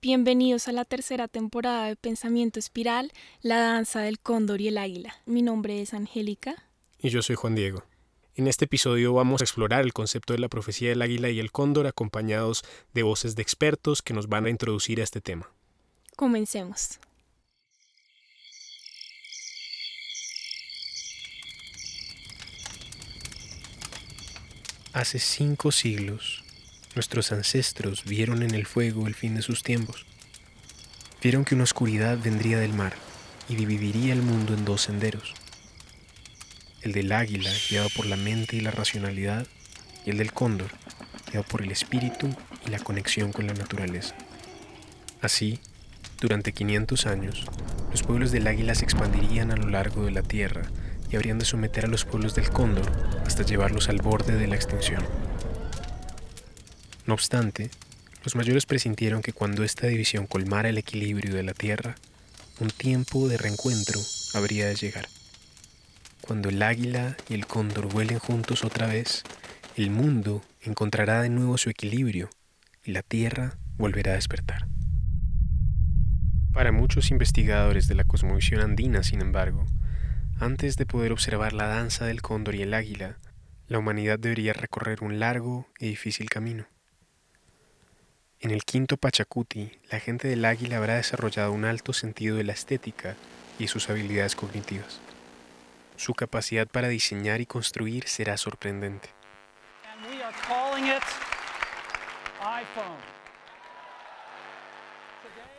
Bienvenidos a la tercera temporada de Pensamiento Espiral, la danza del cóndor y el águila. Mi nombre es Angélica. Y yo soy Juan Diego. En este episodio vamos a explorar el concepto de la profecía del águila y el cóndor acompañados de voces de expertos que nos van a introducir a este tema. Comencemos. Hace cinco siglos, nuestros ancestros vieron en el fuego el fin de sus tiempos. Vieron que una oscuridad vendría del mar y dividiría el mundo en dos senderos. El del águila, guiado por la mente y la racionalidad, y el del cóndor, guiado por el espíritu y la conexión con la naturaleza. Así, durante 500 años, los pueblos del águila se expandirían a lo largo de la tierra y habrían de someter a los pueblos del cóndor hasta llevarlos al borde de la extinción. No obstante, los mayores presintieron que cuando esta división colmara el equilibrio de la Tierra, un tiempo de reencuentro habría de llegar. Cuando el águila y el cóndor vuelen juntos otra vez, el mundo encontrará de nuevo su equilibrio y la Tierra volverá a despertar. Para muchos investigadores de la cosmovisión andina, sin embargo, antes de poder observar la danza del cóndor y el águila, la humanidad debería recorrer un largo y difícil camino. En el quinto Pachacuti, la gente del águila habrá desarrollado un alto sentido de la estética y sus habilidades cognitivas. Su capacidad para diseñar y construir será sorprendente.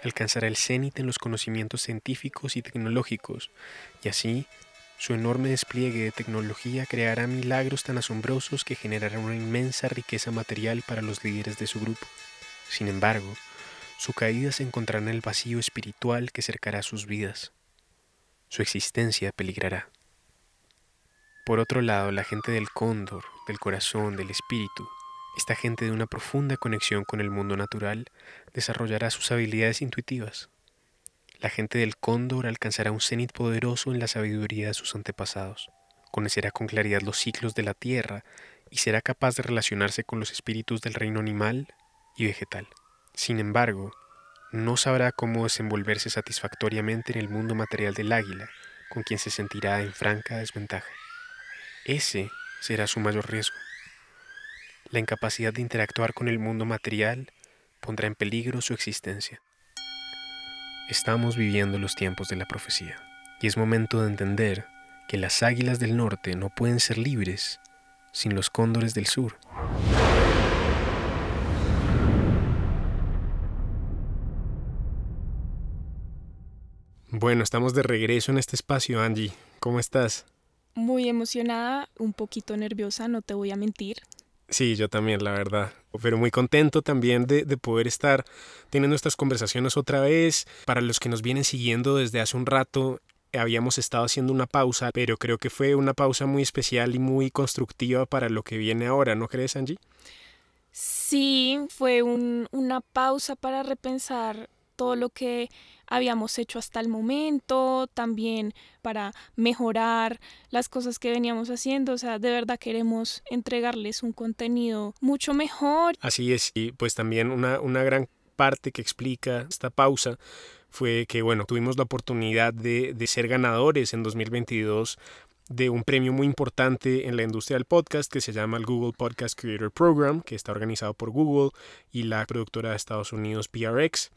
Alcanzará el cenit en los conocimientos científicos y tecnológicos, y así su enorme despliegue de tecnología creará milagros tan asombrosos que generarán una inmensa riqueza material para los líderes de su grupo. Sin embargo, su caída se encontrará en el vacío espiritual que cercará sus vidas. Su existencia peligrará. Por otro lado, la gente del cóndor, del corazón, del espíritu, esta gente de una profunda conexión con el mundo natural, desarrollará sus habilidades intuitivas. La gente del cóndor alcanzará un cenit poderoso en la sabiduría de sus antepasados, conocerá con claridad los ciclos de la tierra y será capaz de relacionarse con los espíritus del reino animal y vegetal. Sin embargo, no sabrá cómo desenvolverse satisfactoriamente en el mundo material del águila, con quien se sentirá en franca desventaja. Ese será su mayor riesgo. La incapacidad de interactuar con el mundo material pondrá en peligro su existencia. Estamos viviendo los tiempos de la profecía, y es momento de entender que las águilas del norte no pueden ser libres sin los cóndores del sur. Bueno, estamos de regreso en este espacio, Angie. ¿Cómo estás? Muy emocionada, un poquito nerviosa, no te voy a mentir. Sí, yo también, la verdad. Pero muy contento también de, de, poder estar teniendo estas conversaciones otra vez. Para los que nos vienen siguiendo desde hace un rato, habíamos estado haciendo una pausa, pero creo que fue una pausa muy especial y muy constructiva para lo que viene ahora, ¿no crees, Angie? Sí, fue un, una pausa para repensar todo lo que habíamos hecho hasta el momento, también para mejorar las cosas que veníamos haciendo. O sea, de verdad queremos entregarles un contenido mucho mejor. Así es, y pues también una, una gran parte que explica esta pausa fue que, bueno, tuvimos la oportunidad de, de ser ganadores en 2022 de un premio muy importante en la industria del podcast que se llama el Google Podcast Creator Program, que está organizado por Google y la productora de Estados Unidos PRX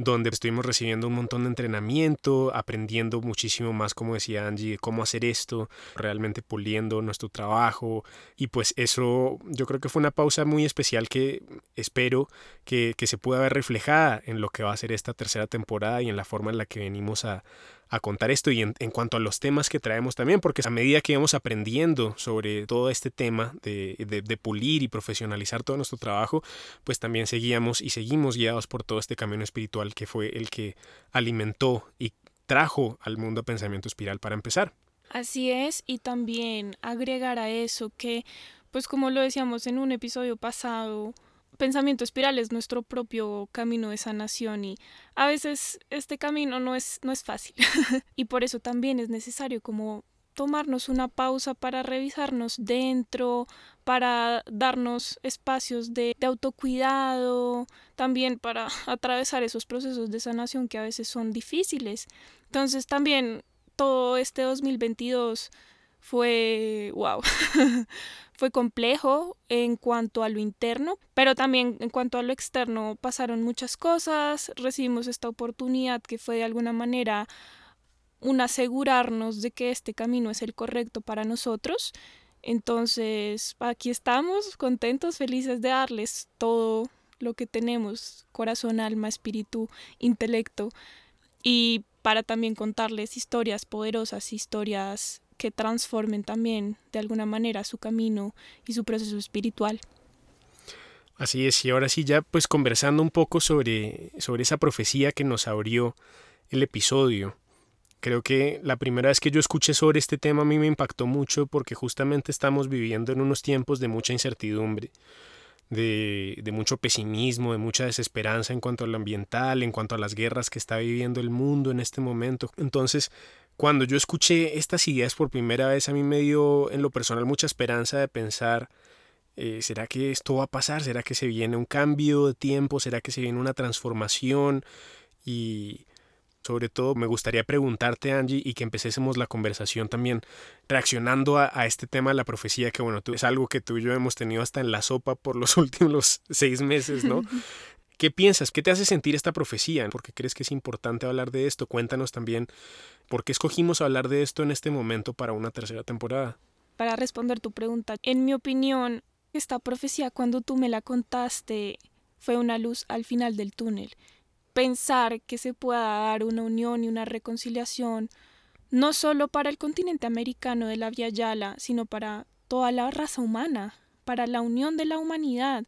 donde estuvimos recibiendo un montón de entrenamiento, aprendiendo muchísimo más, como decía Angie, de cómo hacer esto, realmente puliendo nuestro trabajo. Y pues eso yo creo que fue una pausa muy especial que espero que, que se pueda ver reflejada en lo que va a ser esta tercera temporada y en la forma en la que venimos a, a contar esto y en, cuanto a los temas que traemos también, porque a medida que íbamos aprendiendo sobre todo este tema de, de, de, pulir y profesionalizar todo nuestro trabajo, pues también seguíamos y seguimos guiados por todo este camino espiritual que fue el que alimentó y trajo al mundo pensamiento espiral para empezar. Así es, y también agregar a eso que, pues como lo decíamos en un episodio pasado, pensamiento espiral es nuestro propio camino de sanación y a veces este camino no es, no es fácil y por eso también es necesario como tomarnos una pausa para revisarnos dentro, para darnos espacios de, de, autocuidado, también para atravesar esos procesos de sanación que a veces son difíciles. Entonces también todo este 2022 fue, wow, fue complejo en cuanto a lo interno, pero también en cuanto a lo externo pasaron muchas cosas, recibimos esta oportunidad que fue de alguna manera un asegurarnos de que este camino es el correcto para nosotros. Entonces, aquí estamos, contentos, felices de darles todo lo que tenemos, corazón, alma, espíritu, intelecto, y para también contarles historias poderosas, historias que transformen también de alguna manera su camino y su proceso espiritual. Así es, y ahora sí ya pues conversando un poco sobre, sobre esa profecía que nos abrió el episodio. Creo que la primera vez que yo escuché sobre este tema a mí me impactó mucho porque justamente estamos viviendo en unos tiempos de mucha incertidumbre, de, de, mucho pesimismo, de mucha desesperanza en cuanto a lo ambiental, en cuanto a las guerras que está viviendo el mundo en este momento. Entonces, cuando yo escuché estas ideas por primera vez, a mí me dio en lo personal mucha esperanza de pensar, eh, ¿será que esto va a pasar? ¿Será que se viene un cambio de tiempo? ¿Será que se viene una transformación? Y sobre todo me gustaría preguntarte, Angie, y que empecésemos la conversación también reaccionando a, este tema de la profecía, que bueno, es algo que tú y yo hemos tenido hasta en la sopa por los últimos seis meses, ¿no? ¿Qué piensas? ¿Qué te hace sentir esta profecía? ¿Por qué crees que es importante hablar de esto? Cuéntanos también por qué escogimos hablar de esto en este momento para una tercera temporada. Para responder tu pregunta, en mi opinión, esta profecía cuando tú me la contaste fue una luz al final del túnel. Pensar que se pueda dar una unión y una reconciliación no solo para el continente americano de la Via Yala, sino para toda la raza humana, para la unión de la humanidad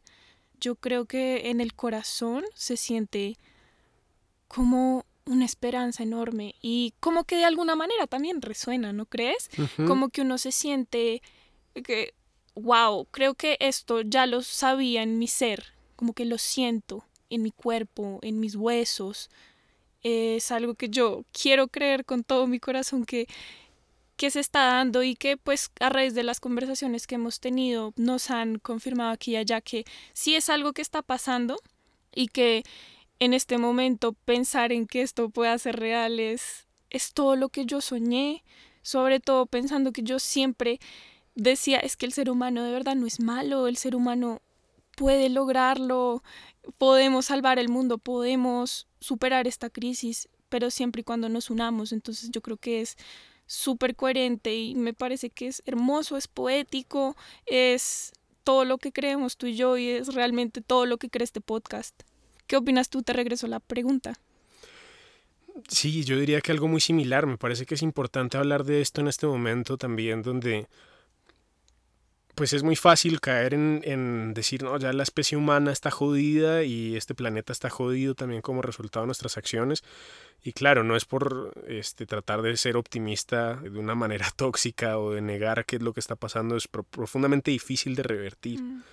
yo creo que en el corazón se siente como una esperanza enorme y como que de alguna manera también resuena, ¿no crees? Como que uno se siente que, wow, creo que esto ya lo sabía en mi ser, como que lo siento en mi cuerpo, en mis huesos. Es algo que yo quiero creer con todo mi corazón que que se está dando y que pues a raíz de las conversaciones que hemos tenido nos han confirmado aquí y allá que sí es algo que está pasando y que en este momento pensar en que esto pueda ser real es, es todo lo que yo soñé, sobre todo pensando que yo siempre decía es que el ser humano de verdad no es malo, el ser humano puede lograrlo, podemos salvar el mundo, podemos superar esta crisis, pero siempre y cuando nos unamos, entonces yo creo que es súper coherente y me parece que es hermoso, es poético, es todo lo que creemos tú y yo y es realmente todo lo que cree este podcast. ¿Qué opinas tú? Te regreso la pregunta. Sí, yo diría que algo muy similar. Me parece que es importante hablar de esto en este momento también, donde pues es muy fácil caer en, en, decir, no, ya la especie humana está jodida y este planeta está jodido también como resultado de nuestras acciones. Y claro, no es por este, tratar de ser optimista de una manera tóxica o de negar qué es lo que está pasando, es profundamente difícil de revertir. Mm.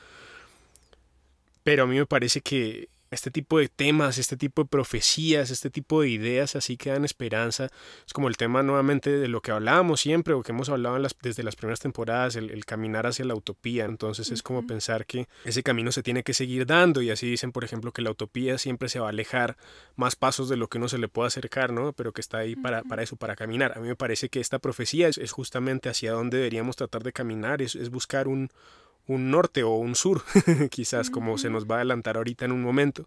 Pero a mí me parece que este tipo de temas, este tipo de profecías, este tipo de ideas así que dan esperanza. Es como el tema nuevamente de lo que hablábamos siempre o que hemos hablado desde las primeras temporadas, el, caminar hacia la utopía. Entonces es como pensar que ese camino se tiene que seguir dando y así dicen, por ejemplo, que la utopía siempre se va a alejar más pasos de lo que uno se le puede acercar, ¿no? Pero que está ahí para, para eso, para caminar. A mí me parece que esta profecía es, es justamente hacia donde deberíamos tratar de caminar, es, es buscar un, un norte o un sur, quizás como se nos va a adelantar ahorita en un momento.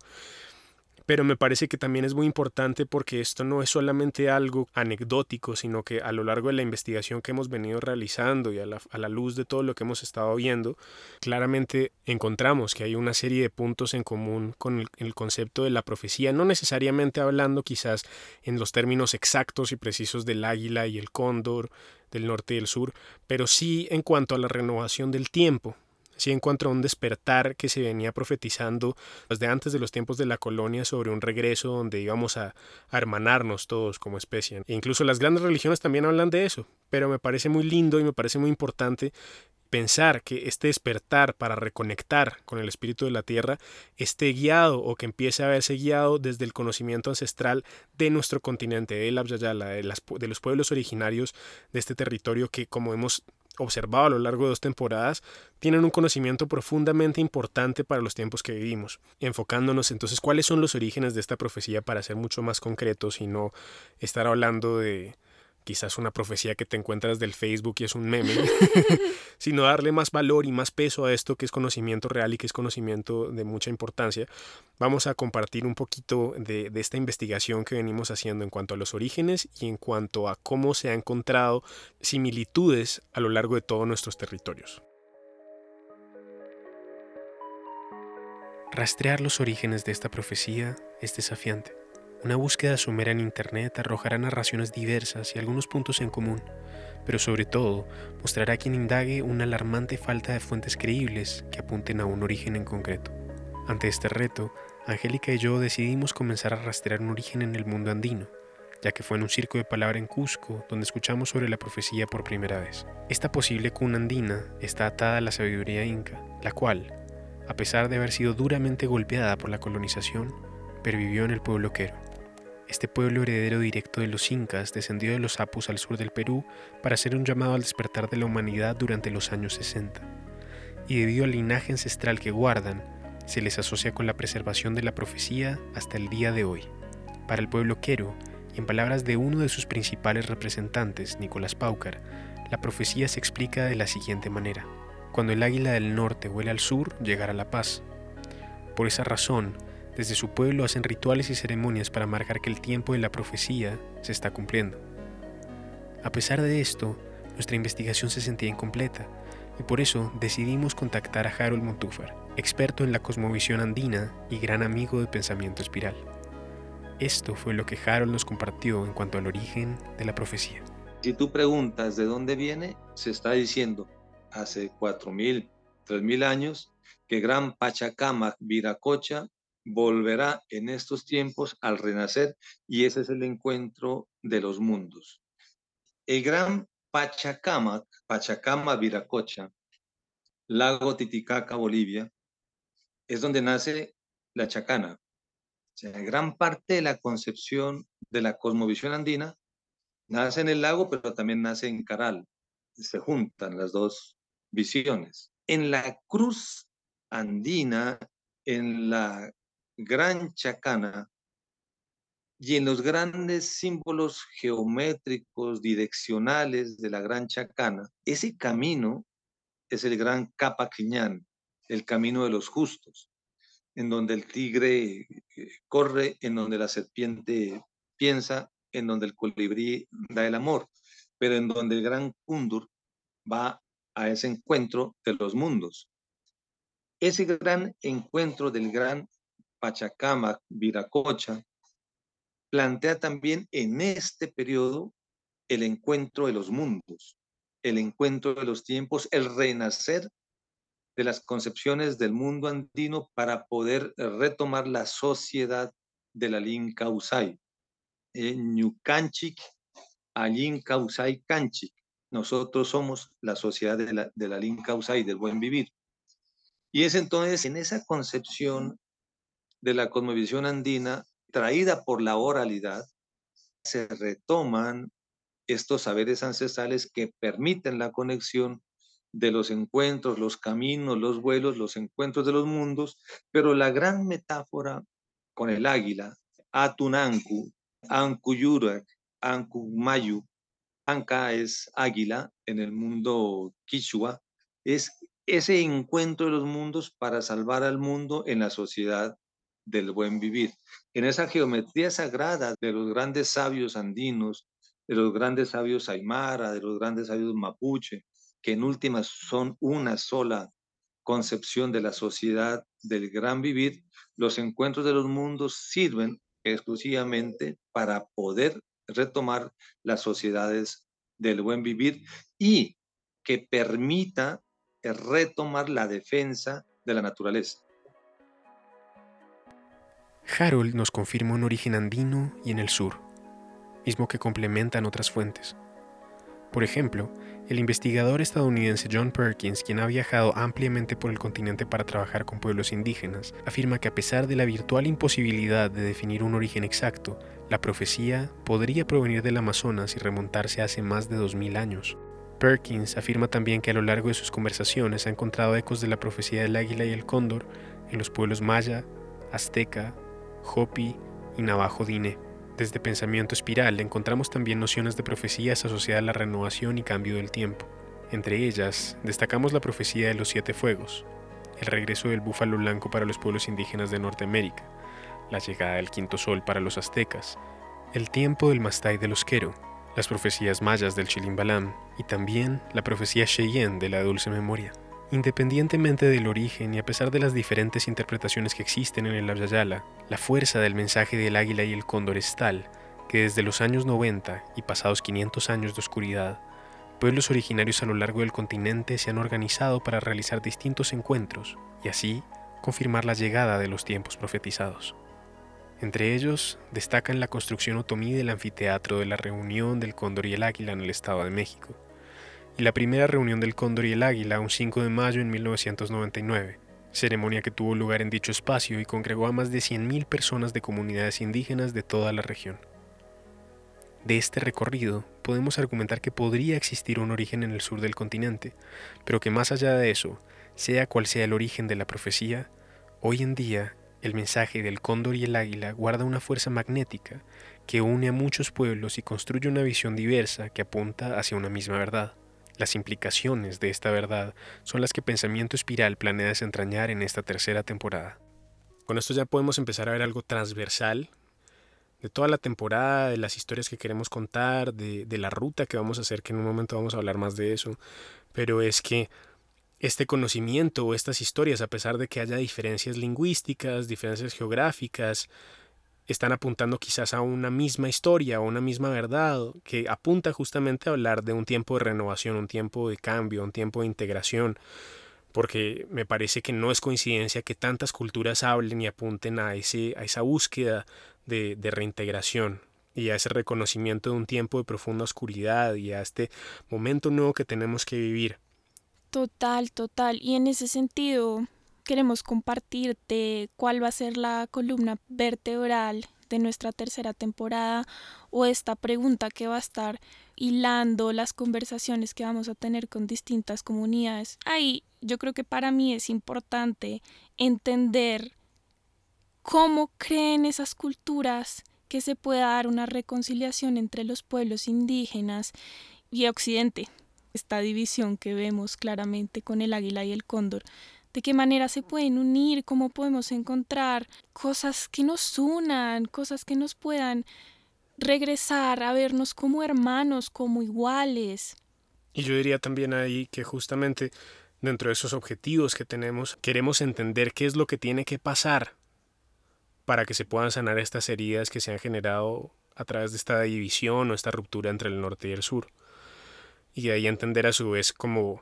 Pero me parece que también es muy importante porque esto no es solamente algo anecdótico, sino que a lo largo de la investigación que hemos venido realizando y a la, luz de todo lo que hemos estado viendo, claramente encontramos que hay una serie de puntos en común con el, el concepto de la profecía, no necesariamente hablando quizás en los términos exactos y precisos del águila y el cóndor, del norte y el sur, pero sí en cuanto a la renovación del tiempo, sí encuentra un despertar que se venía profetizando desde antes de los tiempos de la colonia sobre un regreso donde íbamos a, hermanarnos todos como especie. E incluso las grandes religiones también hablan de eso, pero me parece muy lindo y me parece muy importante pensar que este despertar para reconectar con el espíritu de la tierra esté guiado o que empiece a verse guiado desde el conocimiento ancestral de nuestro continente, de de, de los pueblos originarios de este territorio que, como hemos observado a lo largo de dos temporadas, tienen un conocimiento profundamente importante para los tiempos que vivimos, enfocándonos entonces cuáles son los orígenes de esta profecía para ser mucho más concretos y no estar hablando de quizás una profecía que te encuentras del Facebook y es un meme, sino darle más valor y más peso a esto que es conocimiento real y que es conocimiento de mucha importancia. Vamos a compartir un poquito de, de esta investigación que venimos haciendo en cuanto a los orígenes y en cuanto a cómo se han encontrado similitudes a lo largo de todos nuestros territorios. Rastrear los orígenes de esta profecía es desafiante una búsqueda somera en Internet arrojará narraciones diversas y algunos puntos en común, pero sobre todo mostrará a quien indague una alarmante falta de fuentes creíbles que apunten a un origen en concreto. Ante este reto, Angélica y yo decidimos comenzar a rastrear un origen en el mundo andino, ya que fue en un circo de palabra en Cusco donde escuchamos sobre la profecía por primera vez. Esta posible cuna andina está atada a la sabiduría inca, la cual, a pesar de haber sido duramente golpeada por la colonización, pervivió en el pueblo quero. Este pueblo heredero directo de los incas descendió de los apus al sur del Perú para hacer un llamado al despertar de la humanidad durante los años 60. Y debido al linaje ancestral que guardan, se les asocia con la preservación de la profecía hasta el día de hoy. Para el pueblo quero, y en palabras de uno de sus principales representantes, Nicolás Paucar, la profecía se explica de la siguiente manera. Cuando el águila del norte vuela al sur, llegará la paz. Por esa razón, desde su pueblo hacen rituales y ceremonias para marcar que el tiempo de la profecía se está cumpliendo. A pesar de esto, nuestra investigación se sentía incompleta y por eso decidimos contactar a Harold Montúfar, experto en la cosmovisión andina y gran amigo de pensamiento espiral. Esto fue lo que Harold nos compartió en cuanto al origen de la profecía. Si tú preguntas de dónde viene, se está diciendo hace 4.000, 3.000 años que Gran Pachacamac Viracocha volverá en estos tiempos al renacer y ese es el encuentro de los mundos. El gran Pachacama, Pachacama Viracocha, lago Titicaca, Bolivia, es donde nace la chacana. O sea, gran parte de la concepción de la cosmovisión andina nace en el lago, pero también nace en Caral. Se juntan las dos visiones. En la cruz andina, en la gran chacana y en los grandes símbolos geométricos, direccionales de la gran chacana, ese camino es el gran Capaquiñán, el camino de los justos, en donde el tigre eh, corre, en donde la serpiente piensa, en donde el colibrí da el amor, pero en donde el gran Kundur va a ese encuentro de los mundos. Ese gran encuentro del gran Pachacama, Viracocha, plantea también en este periodo el encuentro de los mundos, el encuentro de los tiempos, el renacer de las concepciones del mundo andino para poder retomar la sociedad de la Linca Usay. Ñucanchic, Alinca Usay Canchic. Nosotros somos la sociedad de la, de la Usay, del buen vivir. Y es entonces en esa concepción de la cosmovisión andina traída por la oralidad, se retoman estos saberes ancestrales que permiten la conexión de los encuentros, los caminos, los vuelos, los encuentros de los mundos, pero la gran metáfora con el águila, Atunanku, Ankuyurak, Ankumayu, Anka es águila en el mundo quichua, es ese encuentro de los mundos para salvar al mundo en la sociedad del buen vivir. En esa geometría sagrada de los grandes sabios andinos, de los grandes sabios aymara, de los grandes sabios mapuche, que en últimas son una sola concepción de la sociedad del gran vivir, los encuentros de los mundos sirven exclusivamente para poder retomar las sociedades del buen vivir y que permita retomar la defensa de la naturaleza. Harold nos confirma un origen andino y en el sur, mismo que complementan otras fuentes. Por ejemplo, el investigador estadounidense John Perkins, quien ha viajado ampliamente por el continente para trabajar con pueblos indígenas, afirma que a pesar de la virtual imposibilidad de definir un origen exacto, la profecía podría provenir del Amazonas y remontarse hace más de 2000 años. Perkins afirma también que a lo largo de sus conversaciones ha encontrado ecos de la profecía del águila y el cóndor en los pueblos maya, azteca, hopi y navajo dine. Desde Pensamiento Espiral encontramos también nociones de profecías asociadas a la renovación y cambio del tiempo. Entre ellas, destacamos la profecía de los siete fuegos, el regreso del búfalo blanco para los pueblos indígenas de Norteamérica, la llegada del quinto sol para los aztecas, el tiempo del Mastay de los Quero, las profecías mayas del Chilimbalam y también la profecía Cheyenne de la Dulce Memoria. Independientemente del origen y a pesar de las diferentes interpretaciones que existen en el Abyayala, la fuerza del mensaje del águila y el cóndor es tal que desde los años 90 y pasados 500 años de oscuridad, pueblos originarios a lo largo del continente se han organizado para realizar distintos encuentros y así confirmar la llegada de los tiempos profetizados. Entre ellos destacan la construcción otomí del anfiteatro de la reunión del cóndor y el águila en el Estado de México, y la primera reunión del Cóndor y el Águila un 5 de mayo en 1999, ceremonia que tuvo lugar en dicho espacio y congregó a más de 100.000 personas de comunidades indígenas de toda la región. De este recorrido podemos argumentar que podría existir un origen en el sur del continente, pero que más allá de eso, sea cual sea el origen de la profecía, hoy en día el mensaje del cóndor y el águila guarda una fuerza magnética que une a muchos pueblos y construye una visión diversa que apunta hacia una misma verdad. Las implicaciones de esta verdad son las que Pensamiento Espiral planea desentrañar en esta tercera temporada. Con esto ya podemos empezar a ver algo transversal de toda la temporada, de las historias que queremos contar, de, la ruta que vamos a hacer, que en un momento vamos a hablar más de eso, pero es que este conocimiento o estas historias, a pesar de que haya diferencias lingüísticas, diferencias geográficas, están apuntando quizás a una misma historia o una misma verdad que apunta justamente a hablar de un tiempo de renovación, un tiempo de cambio, un tiempo de integración, porque me parece que no es coincidencia que tantas culturas hablen y apunten a, ese, a esa búsqueda de, de reintegración y a ese reconocimiento de un tiempo de profunda oscuridad y a este momento nuevo que tenemos que vivir. Total, total. Y en ese sentido, queremos compartirte cuál va a ser la columna vertebral de nuestra tercera temporada o esta pregunta que va a estar hilando las conversaciones que vamos a tener con distintas comunidades. Ahí yo creo que para mí es importante entender cómo creen esas culturas que se pueda dar una reconciliación entre los pueblos indígenas y Occidente. Esta división que vemos claramente con el águila y el cóndor de qué manera se pueden unir, cómo podemos encontrar cosas que nos unan, cosas que nos puedan regresar a vernos como hermanos, como iguales. Y yo diría también ahí que justamente dentro de esos objetivos que tenemos, queremos entender qué es lo que tiene que pasar para que se puedan sanar estas heridas que se han generado a través de esta división o esta ruptura entre el norte y el sur. Y de ahí entender a su vez como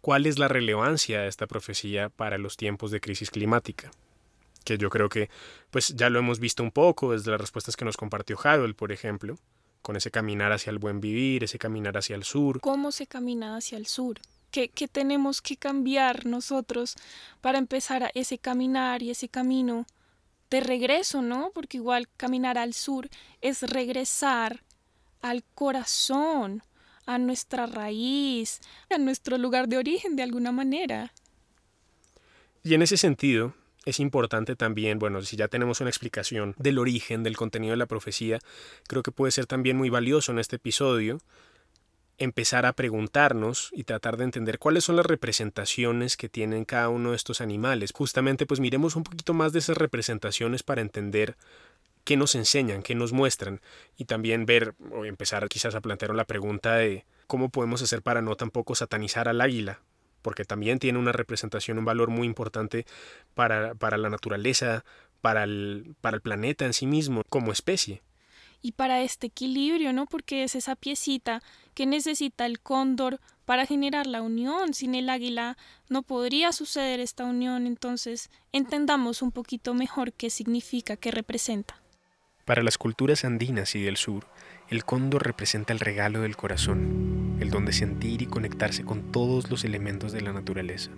cuál es la relevancia de esta profecía para los tiempos de crisis climática que yo creo que pues ya lo hemos visto un poco desde las respuestas que nos compartió Harold, por ejemplo, con ese caminar hacia el buen vivir, ese caminar hacia el sur. ¿Cómo se camina hacia el sur? ¿Qué, qué tenemos que cambiar nosotros para empezar a ese caminar y ese camino de regreso, ¿no? Porque igual caminar al sur es regresar al corazón, a nuestra raíz, a nuestro lugar de origen de alguna manera. Y en ese sentido, es importante también, bueno, si ya tenemos una explicación del origen, del contenido de la profecía, creo que puede ser también muy valioso en este episodio empezar a preguntarnos y tratar de entender cuáles son las representaciones que tienen cada uno de estos animales. Justamente pues miremos un poquito más de esas representaciones para entender qué nos enseñan, qué nos muestran y también ver o empezar quizás a plantear la pregunta de cómo podemos hacer para no tampoco satanizar al águila, porque también tiene una representación, un valor muy importante para, para la naturaleza, para el, para el planeta en sí mismo, como especie. Y para este equilibrio, ¿no? Porque es esa piecita que necesita el cóndor para generar la unión. Sin el águila no podría suceder esta unión. Entonces, entendamos un poquito mejor qué significa, qué representa. Para las culturas andinas y del sur, el cóndor representa el regalo del corazón. el don de sentir y conectarse con todos los elementos de la naturaleza,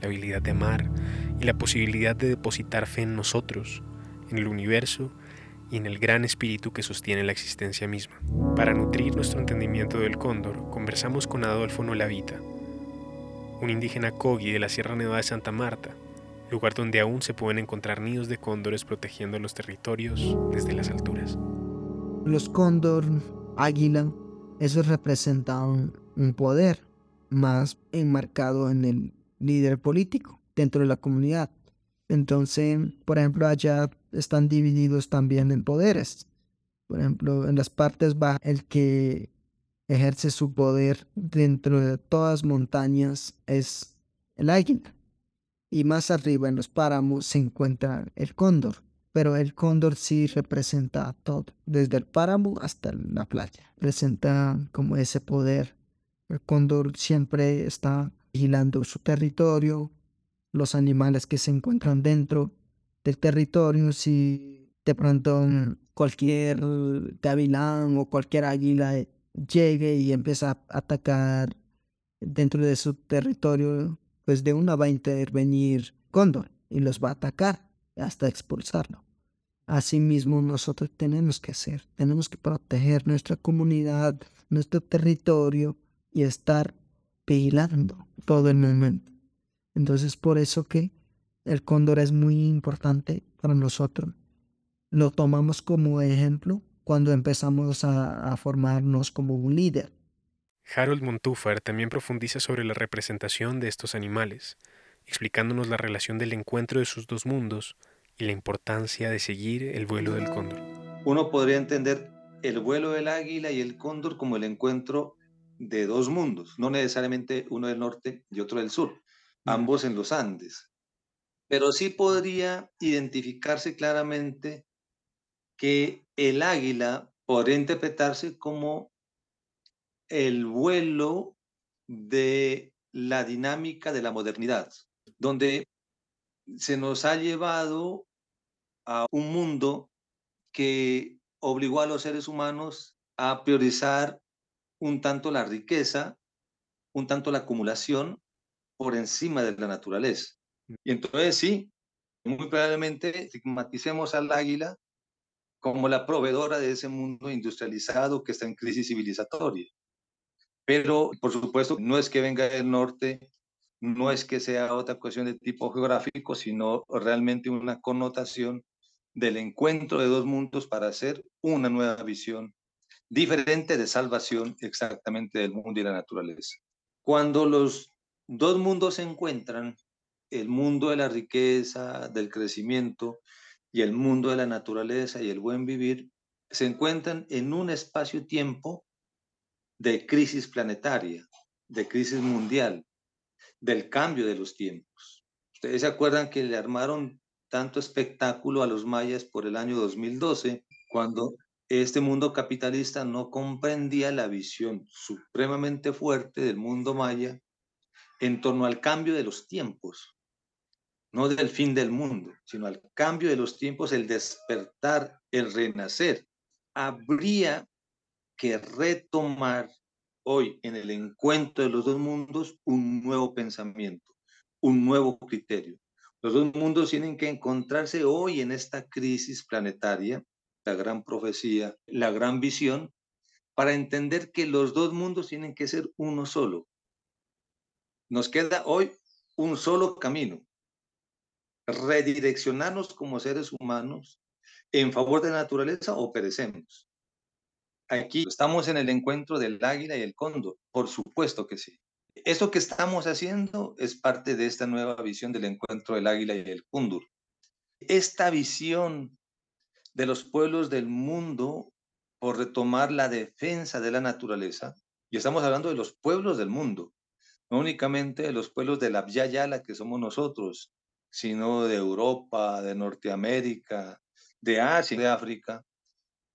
la habilidad de amar y la posibilidad de depositar fe en nosotros, en el universo y en el gran espíritu que sostiene la existencia misma. Para nutrir nuestro entendimiento del cóndor, conversamos con Adolfo Nolavita, un indígena Kogi de la Sierra Nevada de Santa Marta, lugar donde aún se pueden encontrar nidos de cóndores protegiendo los territorios desde las alturas. Los cóndor, águila, eso representa un, poder más enmarcado en el líder político dentro de la comunidad. Entonces, por ejemplo, allá están divididos también en poderes. Por ejemplo, en las partes bajas, el que ejerce su poder dentro de todas montañas es el águila. Y más arriba en los páramos se encuentra el cóndor. Pero el cóndor sí representa todo, desde el páramo hasta la playa. Presenta como ese poder. El cóndor siempre está vigilando su territorio, los animales que se encuentran dentro del territorio. Si de pronto cualquier gavilán o cualquier águila llegue y empieza a atacar dentro de su territorio, pues de una va a intervenir Cóndor y los va a atacar hasta expulsarlo. Asimismo, nosotros tenemos que hacer, tenemos que proteger nuestra comunidad, nuestro territorio y estar vigilando todo el momento. Entonces, por eso que el cóndor es muy importante para nosotros. Lo tomamos como ejemplo cuando empezamos a, a formarnos como un líder. Harold Montúfar también profundiza sobre la representación de estos animales, explicándonos la relación del encuentro de sus dos mundos y la importancia de seguir el vuelo del cóndor. Uno podría entender el vuelo del águila y el cóndor como el encuentro de dos mundos, no necesariamente uno del norte y otro del sur, ambos en los Andes. Pero sí podría identificarse claramente que el águila podría interpretarse como el vuelo de la dinámica de la modernidad, donde se nos ha llevado a un mundo que obligó a los seres humanos a priorizar un tanto la riqueza, un tanto la acumulación por encima de la naturaleza. Y entonces sí, muy probablemente estigmaticemos al águila como la proveedora de ese mundo industrializado que está en crisis civilizatoria. Pero, por supuesto, no es que venga del norte, no es que sea otra cuestión de tipo geográfico, sino realmente una connotación del encuentro de dos mundos para hacer una nueva visión diferente de salvación exactamente del mundo y la naturaleza. Cuando los dos mundos se encuentran, el mundo de la riqueza, del crecimiento y el mundo de la naturaleza y el buen vivir, se encuentran en un espacio-tiempo de crisis planetaria, de crisis mundial, del cambio de los tiempos. Ustedes se acuerdan que le armaron tanto espectáculo a los mayas por el año 2012, cuando este mundo capitalista no comprendía la visión supremamente fuerte del mundo maya en torno al cambio de los tiempos, no del fin del mundo, sino al cambio de los tiempos, el despertar, el renacer. Habría que retomar hoy en el encuentro de los dos mundos un nuevo pensamiento, un nuevo criterio. Los dos mundos tienen que encontrarse hoy en esta crisis planetaria, la gran profecía, la gran visión, para entender que los dos mundos tienen que ser uno solo. Nos queda hoy un solo camino, redireccionarnos como seres humanos en favor de la naturaleza o perecemos. Aquí estamos en el encuentro del águila y el cóndor, por supuesto que sí. Esto que estamos haciendo es parte de esta nueva visión del encuentro del águila y el cóndor. Esta visión de los pueblos del mundo por retomar la defensa de la naturaleza, y estamos hablando de los pueblos del mundo, no únicamente de los pueblos de la Yala que somos nosotros, sino de Europa, de Norteamérica, de Asia, de África,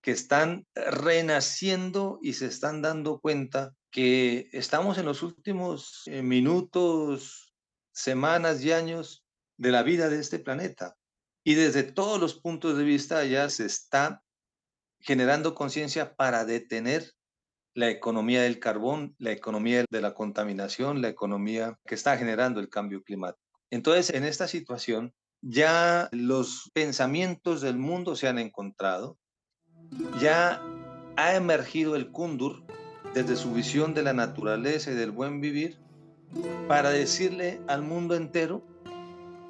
que están renaciendo y se están dando cuenta que estamos en los últimos eh, minutos, semanas y años de la vida de este planeta. Y desde todos los puntos de vista ya se está generando conciencia para detener la economía del carbón, la economía de la contaminación, la economía que está generando el cambio climático. Entonces, en esta situación, ya los pensamientos del mundo se han encontrado, ya ha emergido el Kundur desde su visión de la naturaleza y del buen vivir para decirle al mundo entero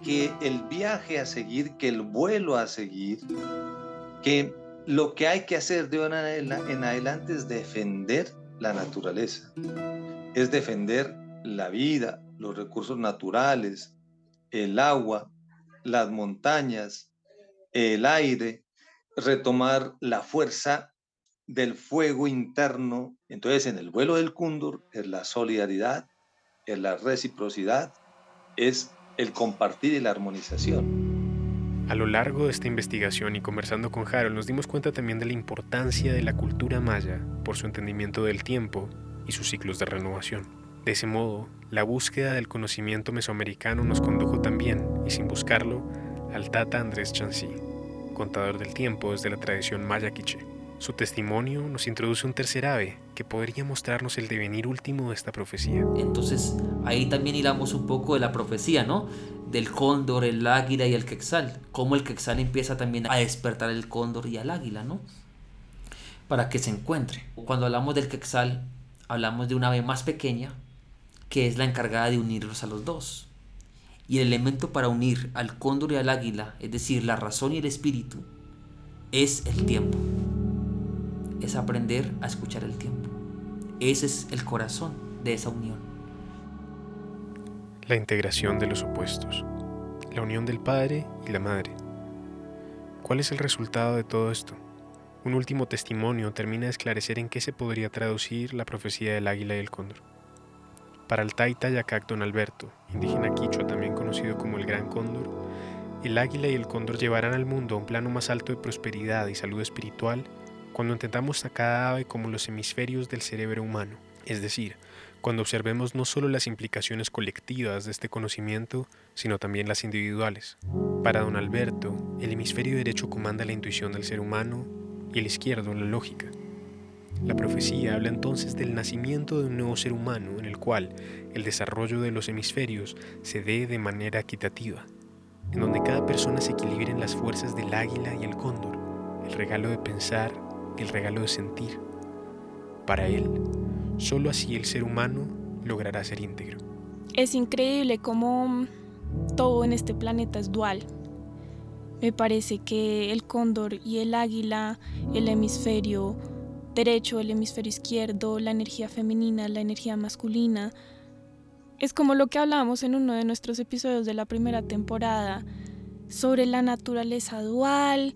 que el viaje a seguir, que el vuelo a seguir, que lo que hay que hacer de ahora en adelante es defender la naturaleza, es defender la vida, los recursos naturales, el agua, las montañas, el aire, retomar la fuerza del fuego interno. Entonces, en el vuelo del cóndor es la solidaridad, es la reciprocidad, es el compartir y la armonización. A lo largo de esta investigación y conversando con Harold nos dimos cuenta también de la importancia de la cultura maya por su entendimiento del tiempo y sus ciclos de renovación. De ese modo, la búsqueda del conocimiento mesoamericano nos condujo también, y sin buscarlo, al Tata Andrés Chansí, contador del tiempo desde la tradición maya quiche. Su testimonio nos introduce un tercer ave que podría mostrarnos el devenir último de esta profecía. Entonces ahí también hilamos un poco de la profecía, ¿no? Del cóndor, el águila y el quexal. Cómo el quexal empieza también a despertar el cóndor y al águila, ¿no? Para que se encuentre. Cuando hablamos del quexal, hablamos de una ave más pequeña que es la encargada de unirlos a los dos. Y el elemento para unir al cóndor y al águila, es decir, la razón y el espíritu, es el tiempo es aprender a escuchar el tiempo. Ese es el corazón de esa unión. La integración de los opuestos. La unión del padre y la madre. ¿Cuál es el resultado de todo esto? Un último testimonio termina de esclarecer en qué se podría traducir la profecía del águila y el cóndor. Para el Taita Yacac Don Alberto, indígena quichua también conocido como el Gran Cóndor, el águila y el cóndor llevarán al mundo a un plano más alto de prosperidad y salud espiritual cuando entendamos a cada ave como los hemisferios del cerebro humano, es decir, cuando observemos no solo las implicaciones colectivas de este conocimiento, sino también las individuales. Para don Alberto, el hemisferio derecho comanda la intuición del ser humano y el izquierdo la lógica. La profecía habla entonces del nacimiento de un nuevo ser humano en el cual el desarrollo de los hemisferios se dé de manera equitativa, en donde cada persona se equilibre en las fuerzas del águila y el cóndor, el regalo de pensar, el regalo de sentir. Para él, solo así el ser humano logrará ser íntegro. Es increíble cómo todo en este planeta es dual. Me parece que el cóndor y el águila, el hemisferio derecho, el hemisferio izquierdo, la energía femenina, la energía masculina, es como lo que hablamos en uno de nuestros episodios de la primera temporada sobre la naturaleza dual,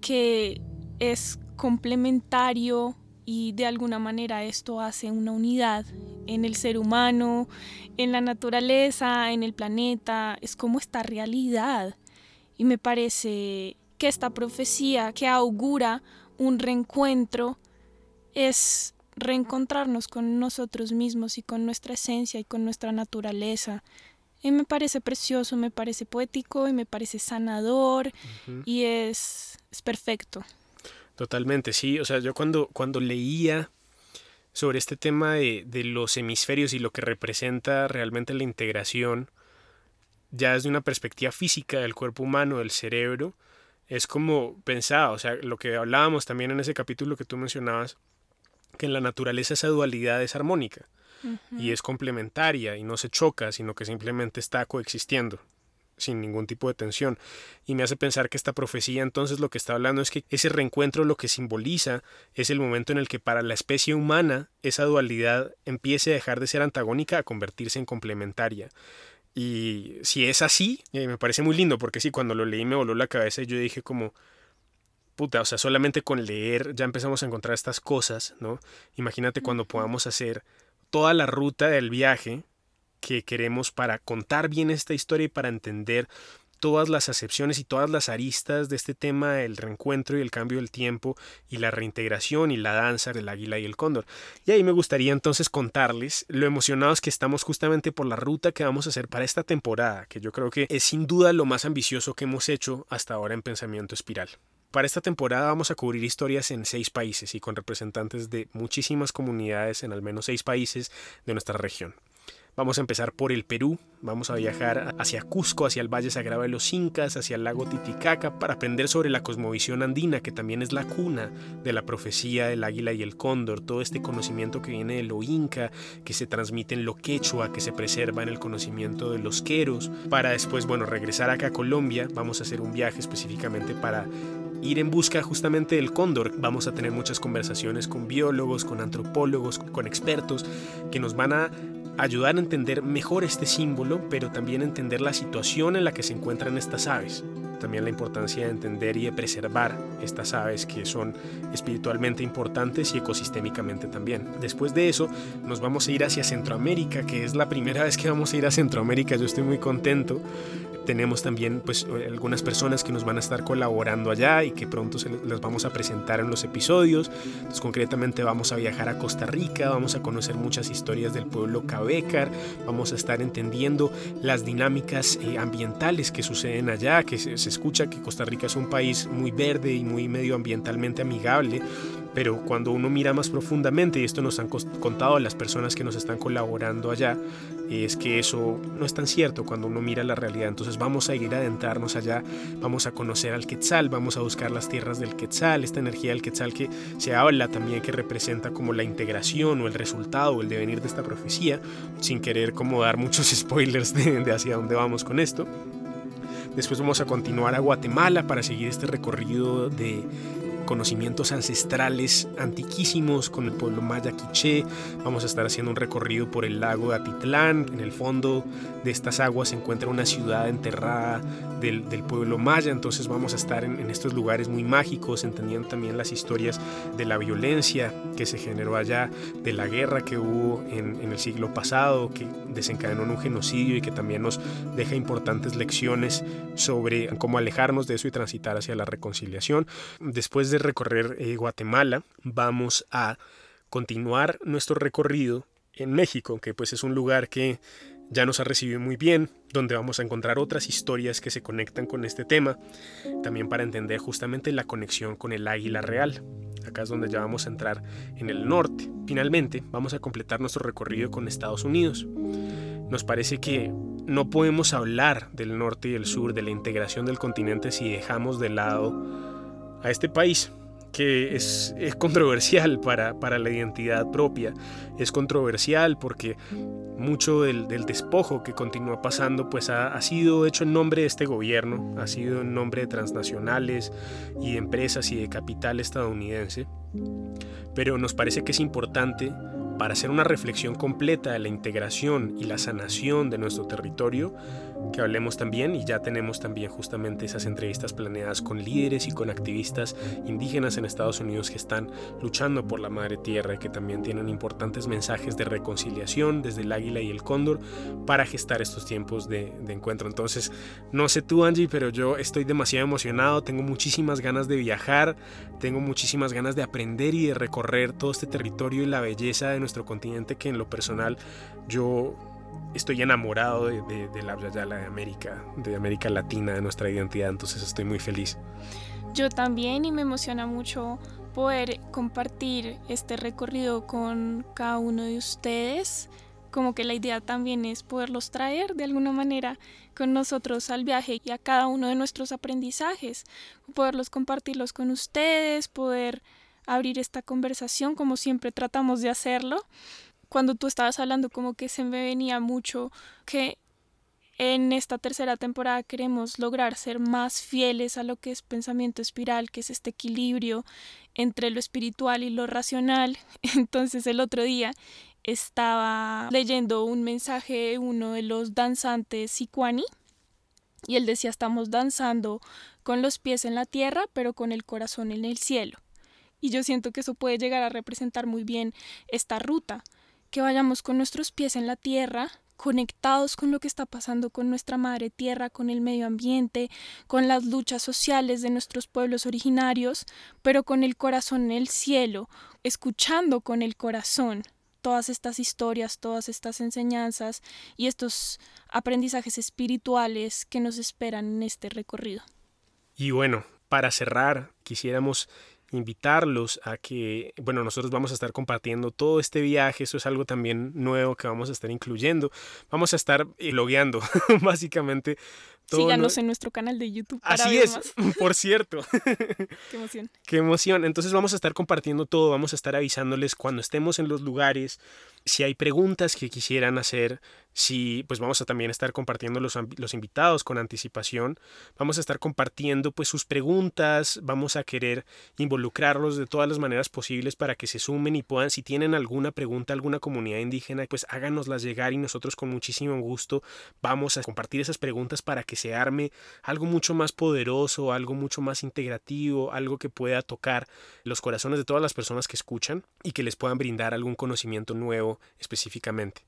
que es complementario y de alguna manera esto hace una unidad en el ser humano, en la naturaleza, en el planeta, es como esta realidad. Y me parece que esta profecía que augura un reencuentro es reencontrarnos con nosotros mismos y con nuestra esencia y con nuestra naturaleza. Y me parece precioso, me parece poético y me parece sanador y es, es perfecto. Totalmente, sí. O sea, yo cuando, cuando leía sobre este tema de, de, los hemisferios y lo que representa realmente la integración, ya desde una perspectiva física del cuerpo humano, del cerebro, es como pensaba, o sea, lo que hablábamos también en ese capítulo que tú mencionabas, que en la naturaleza esa dualidad es armónica y es complementaria y no se choca, sino que simplemente está coexistiendo sin ningún tipo de tensión. Y me hace pensar que esta profecía entonces lo que está hablando es que ese reencuentro lo que simboliza es el momento en el que para la especie humana esa dualidad empiece a dejar de ser antagónica a convertirse en complementaria. Y si es así, eh, me parece muy lindo, porque sí, cuando lo leí me voló la cabeza y yo dije como, puta, o sea, solamente con leer ya empezamos a encontrar estas cosas, ¿no? Imagínate cuando podamos hacer toda la ruta del viaje que queremos para contar bien esta historia y para entender todas las acepciones y todas las aristas de este tema del reencuentro y el cambio del tiempo y la reintegración y la danza del águila y el cóndor. Y ahí me gustaría entonces contarles lo emocionados que estamos justamente por la ruta que vamos a hacer para esta temporada, que yo creo que es sin duda lo más ambicioso que hemos hecho hasta ahora en Pensamiento Espiral. Para esta temporada vamos a cubrir historias en seis países y con representantes de muchísimas comunidades en al menos seis países de nuestra región. Vamos a empezar por el Perú, vamos a viajar hacia Cusco, hacia el Valle Sagrado de los Incas, hacia el lago Titicaca, para aprender sobre la cosmovisión andina, que también es la cuna de la profecía del águila y el cóndor, todo este conocimiento que viene de lo inca, que se transmite en lo quechua, que se preserva en el conocimiento de los queros, para después, bueno, regresar acá a Colombia, vamos a hacer un viaje específicamente para ir en busca justamente del cóndor. Vamos a tener muchas conversaciones con biólogos, con antropólogos, con expertos que nos van a ayudar a entender mejor este símbolo, pero también entender la situación en la que se encuentran estas aves. También la importancia de entender y de preservar estas aves que son espiritualmente importantes y ecosistémicamente también. Después de eso, nos vamos a ir hacia Centroamérica, que es la primera vez que vamos a ir a Centroamérica. Yo estoy muy contento tenemos también pues algunas personas que nos van a estar colaborando allá y que pronto se las vamos a presentar en los episodios. Entonces concretamente vamos a viajar a Costa Rica, vamos a conocer muchas historias del pueblo Cabecar, vamos a estar entendiendo las dinámicas eh, ambientales que suceden allá, que se, escucha que Costa Rica es un país muy verde y muy medioambientalmente amigable pero cuando uno mira más profundamente, y esto nos han contado las personas que nos están colaborando allá, es que eso no es tan cierto cuando uno mira la realidad. Entonces vamos a ir a adentrarnos allá, vamos a conocer al Quetzal, vamos a buscar las tierras del Quetzal, esta energía del Quetzal que se habla también que representa como la integración o el resultado o el devenir de esta profecía, sin querer como dar muchos spoilers de, de hacia dónde vamos con esto. Después vamos a continuar a Guatemala para seguir este recorrido de conocimientos ancestrales antiquísimos con el pueblo maya quiché. Vamos a estar haciendo un recorrido por el lago de Atitlán. En el fondo de estas aguas se encuentra una ciudad enterrada del, pueblo maya. Entonces vamos a estar en, estos lugares muy mágicos, entendiendo también las historias de la violencia que se generó allá, de la guerra que hubo en, en el siglo pasado, que desencadenó en un genocidio y que también nos deja importantes lecciones sobre cómo alejarnos de eso y transitar hacia la reconciliación. Después de recorrer eh, Guatemala, vamos a continuar nuestro recorrido en México, que pues es un lugar que ya nos ha recibido muy bien, donde vamos a encontrar otras historias que se conectan con este tema, también para entender justamente la conexión con el águila real. Acá es donde ya vamos a entrar en el norte. Finalmente, vamos a completar nuestro recorrido con Estados Unidos. Nos parece que no podemos hablar del norte y el sur, de la integración del continente, si dejamos de lado a este país que es, controversial para, la identidad propia. Es controversial porque mucho del, despojo que continúa pasando pues ha, sido hecho en nombre de este gobierno, ha sido en nombre de transnacionales y de empresas y de capital estadounidense. Pero nos parece que es importante para hacer una reflexión completa de la integración y la sanación de nuestro territorio, que hablemos también, y ya tenemos también justamente esas entrevistas planeadas con líderes y con activistas indígenas en Estados Unidos que están luchando por la madre tierra y que también tienen importantes mensajes de reconciliación desde el águila y el cóndor para gestar estos tiempos de, de encuentro. Entonces, no sé tú Angie, pero yo estoy demasiado emocionado, tengo muchísimas ganas de viajar, tengo muchísimas ganas de aprender y de recorrer todo este territorio y la belleza de nuestro continente que en lo personal yo estoy enamorado de, de, la Yala de América, de América Latina, de nuestra identidad, entonces estoy muy feliz. Yo también y me emociona mucho poder compartir este recorrido con cada uno de ustedes. Como que la idea también es poderlos traer de alguna manera con nosotros al viaje y a cada uno de nuestros aprendizajes, poderlos compartirlos con ustedes, poder abrir esta conversación como siempre tratamos de hacerlo. Cuando tú estabas hablando como que se me venía mucho que en esta tercera temporada queremos lograr ser más fieles a lo que es pensamiento espiral, que es este equilibrio entre lo espiritual y lo racional. Entonces el otro día estaba leyendo un mensaje de uno de los danzantes Sikwani y él decía estamos danzando con los pies en la tierra pero con el corazón en el cielo. Y yo siento que eso puede llegar a representar muy bien esta ruta, que vayamos con nuestros pies en la tierra, conectados con lo que está pasando con nuestra madre tierra, con el medio ambiente, con las luchas sociales de nuestros pueblos originarios, pero con el corazón en el cielo, escuchando con el corazón todas estas historias, todas estas enseñanzas y estos aprendizajes espirituales que nos esperan en este recorrido. Y bueno, para cerrar, quisiéramos invitarlos a que, bueno, nosotros vamos a estar compartiendo todo este viaje, eso es algo también nuevo que vamos a estar incluyendo. Vamos a estar logueando básicamente Síganos en nuestro canal de YouTube. Así es, por cierto. Qué emoción. Qué emoción. Entonces vamos a estar compartiendo todo, vamos a estar avisándoles cuando estemos en los lugares, si hay preguntas que quisieran hacer, si pues vamos a también estar compartiendo los, los, invitados con anticipación, vamos a estar compartiendo pues sus preguntas, vamos a querer involucrarlos de todas las maneras posibles para que se sumen y puedan, si tienen alguna pregunta, alguna comunidad indígena, pues háganoslas llegar y nosotros con muchísimo gusto vamos a compartir esas preguntas para que se arme algo mucho más poderoso, algo mucho más integrativo, algo que pueda tocar los corazones de todas las personas que escuchan y que les puedan brindar algún conocimiento nuevo específicamente.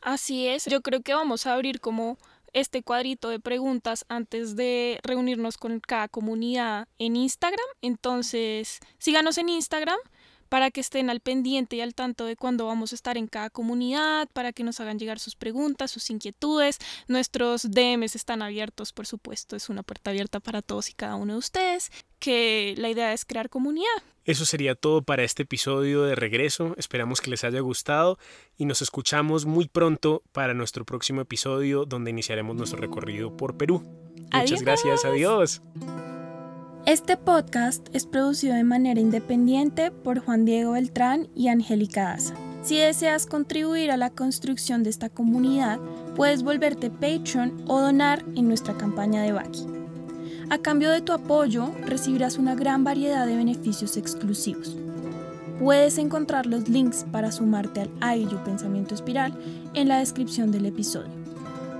Así es, yo creo que vamos a abrir como este cuadrito de preguntas antes de reunirnos con cada comunidad en Instagram. Entonces, síganos en Instagram para que estén al pendiente y al tanto de cuándo vamos a estar en cada comunidad, para que nos hagan llegar sus preguntas, sus inquietudes. Nuestros DMs están abiertos, por supuesto, es una puerta abierta para todos y cada uno de ustedes, que la idea es crear comunidad. Eso sería todo para este episodio de regreso. Esperamos que les haya gustado y nos escuchamos muy pronto para nuestro próximo episodio donde iniciaremos nuestro recorrido por Perú. Muchas gracias, adiós. Este podcast es producido de manera independiente por Juan Diego Beltrán y Angélica Daza. Si deseas contribuir a la construcción de esta comunidad, puedes volverte Patreon o donar en nuestra campaña de Baki. A cambio de tu apoyo, recibirás una gran variedad de beneficios exclusivos. Puedes encontrar los links para sumarte al AIYU Pensamiento Espiral en la descripción del episodio.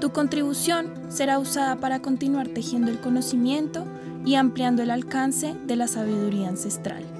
Tu contribución será usada para continuar tejiendo el conocimiento y ampliando el alcance de la sabiduría ancestral.